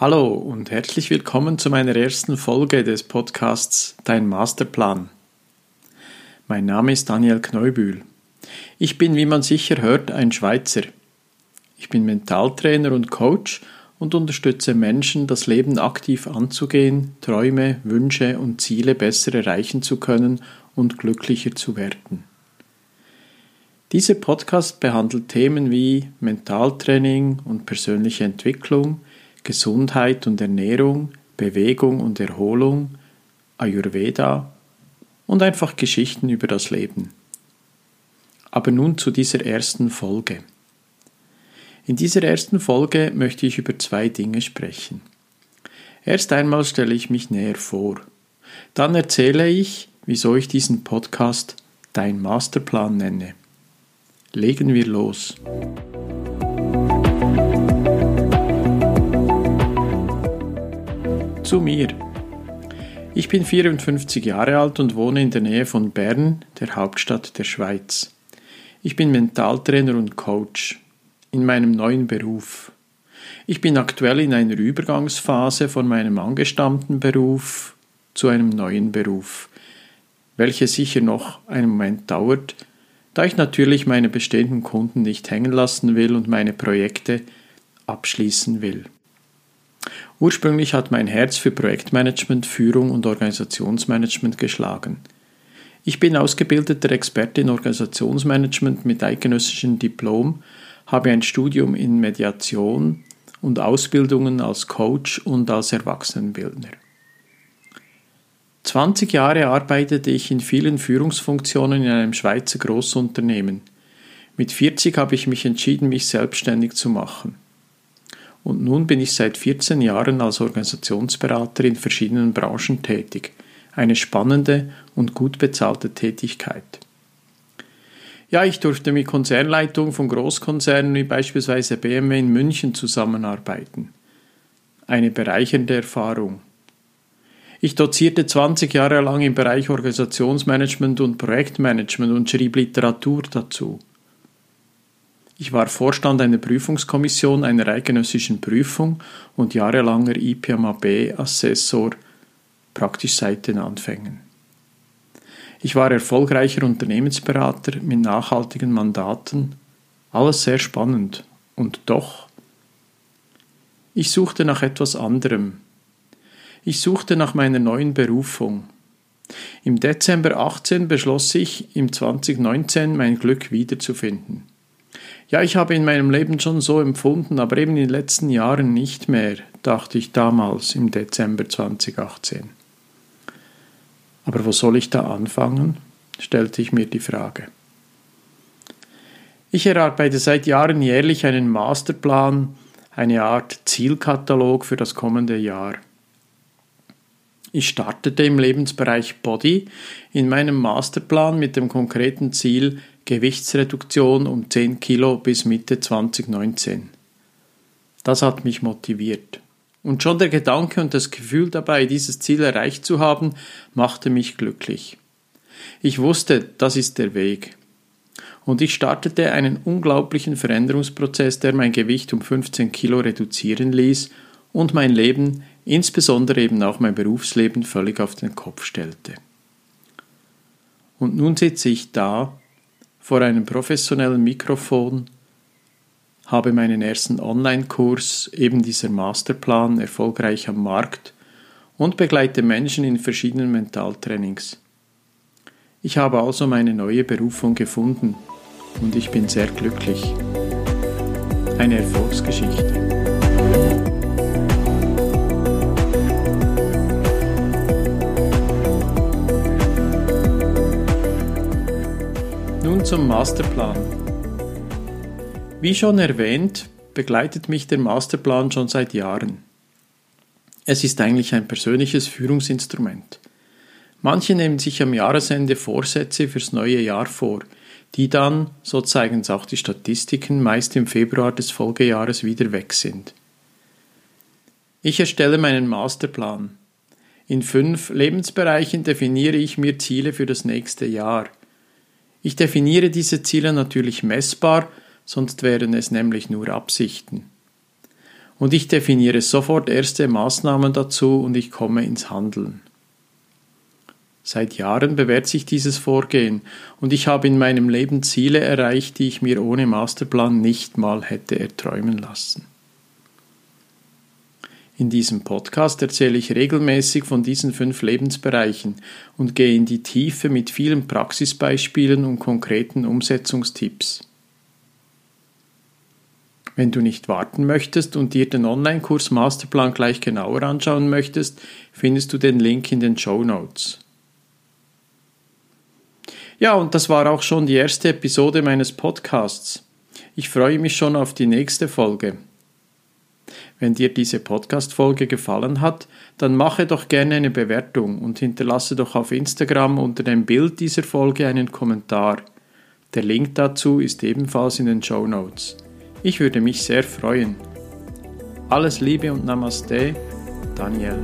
Hallo und herzlich willkommen zu meiner ersten Folge des Podcasts Dein Masterplan. Mein Name ist Daniel Kneubühl. Ich bin, wie man sicher hört, ein Schweizer. Ich bin Mentaltrainer und Coach und unterstütze Menschen, das Leben aktiv anzugehen, Träume, Wünsche und Ziele besser erreichen zu können und glücklicher zu werden. Dieser Podcast behandelt Themen wie Mentaltraining und persönliche Entwicklung, Gesundheit und Ernährung, Bewegung und Erholung, Ayurveda und einfach Geschichten über das Leben. Aber nun zu dieser ersten Folge. In dieser ersten Folge möchte ich über zwei Dinge sprechen. Erst einmal stelle ich mich näher vor. Dann erzähle ich, wieso ich diesen Podcast Dein Masterplan nenne. Legen wir los. Zu mir. Ich bin 54 Jahre alt und wohne in der Nähe von Bern, der Hauptstadt der Schweiz. Ich bin Mentaltrainer und Coach in meinem neuen Beruf. Ich bin aktuell in einer Übergangsphase von meinem angestammten Beruf zu einem neuen Beruf, welche sicher noch einen Moment dauert, da ich natürlich meine bestehenden Kunden nicht hängen lassen will und meine Projekte abschließen will. Ursprünglich hat mein Herz für Projektmanagement, Führung und Organisationsmanagement geschlagen. Ich bin ausgebildeter Experte in Organisationsmanagement mit eidgenössischem Diplom, habe ein Studium in Mediation und Ausbildungen als Coach und als Erwachsenenbildner. 20 Jahre arbeitete ich in vielen Führungsfunktionen in einem Schweizer Großunternehmen. Mit 40 habe ich mich entschieden, mich selbstständig zu machen und nun bin ich seit 14 Jahren als Organisationsberater in verschiedenen Branchen tätig. Eine spannende und gut bezahlte Tätigkeit. Ja, ich durfte mit Konzernleitungen von Großkonzernen wie beispielsweise BMW in München zusammenarbeiten. Eine bereichernde Erfahrung. Ich dozierte 20 Jahre lang im Bereich Organisationsmanagement und Projektmanagement und schrieb Literatur dazu. Ich war Vorstand einer Prüfungskommission einer eidgenössischen Prüfung und jahrelanger IPMAB-Assessor, praktisch seit den Anfängen. Ich war erfolgreicher Unternehmensberater mit nachhaltigen Mandaten, alles sehr spannend und doch. Ich suchte nach etwas anderem. Ich suchte nach meiner neuen Berufung. Im Dezember 18 beschloss ich, im 2019 mein Glück wiederzufinden. Ja, ich habe in meinem Leben schon so empfunden, aber eben in den letzten Jahren nicht mehr, dachte ich damals im Dezember 2018. Aber wo soll ich da anfangen? stellte ich mir die Frage. Ich erarbeite seit Jahren jährlich einen Masterplan, eine Art Zielkatalog für das kommende Jahr. Ich startete im Lebensbereich Body in meinem Masterplan mit dem konkreten Ziel, Gewichtsreduktion um 10 Kilo bis Mitte 2019. Das hat mich motiviert. Und schon der Gedanke und das Gefühl dabei, dieses Ziel erreicht zu haben, machte mich glücklich. Ich wusste, das ist der Weg. Und ich startete einen unglaublichen Veränderungsprozess, der mein Gewicht um 15 Kilo reduzieren ließ und mein Leben, insbesondere eben auch mein Berufsleben, völlig auf den Kopf stellte. Und nun sitze ich da vor einem professionellen Mikrofon, habe meinen ersten Online-Kurs, eben dieser Masterplan, erfolgreich am Markt und begleite Menschen in verschiedenen Mentaltrainings. Ich habe also meine neue Berufung gefunden und ich bin sehr glücklich. Eine Erfolgsgeschichte. Nun zum Masterplan. Wie schon erwähnt, begleitet mich der Masterplan schon seit Jahren. Es ist eigentlich ein persönliches Führungsinstrument. Manche nehmen sich am Jahresende Vorsätze fürs neue Jahr vor, die dann, so zeigen es auch die Statistiken, meist im Februar des Folgejahres wieder weg sind. Ich erstelle meinen Masterplan. In fünf Lebensbereichen definiere ich mir Ziele für das nächste Jahr. Ich definiere diese Ziele natürlich messbar, sonst wären es nämlich nur Absichten. Und ich definiere sofort erste Maßnahmen dazu und ich komme ins Handeln. Seit Jahren bewährt sich dieses Vorgehen und ich habe in meinem Leben Ziele erreicht, die ich mir ohne Masterplan nicht mal hätte erträumen lassen. In diesem Podcast erzähle ich regelmäßig von diesen fünf Lebensbereichen und gehe in die Tiefe mit vielen Praxisbeispielen und konkreten Umsetzungstipps. Wenn du nicht warten möchtest und dir den Online-Kurs Masterplan gleich genauer anschauen möchtest, findest du den Link in den Show Notes. Ja, und das war auch schon die erste Episode meines Podcasts. Ich freue mich schon auf die nächste Folge. Wenn dir diese Podcast-Folge gefallen hat, dann mache doch gerne eine Bewertung und hinterlasse doch auf Instagram unter dem Bild dieser Folge einen Kommentar. Der Link dazu ist ebenfalls in den Show Notes. Ich würde mich sehr freuen. Alles Liebe und Namaste, Daniel.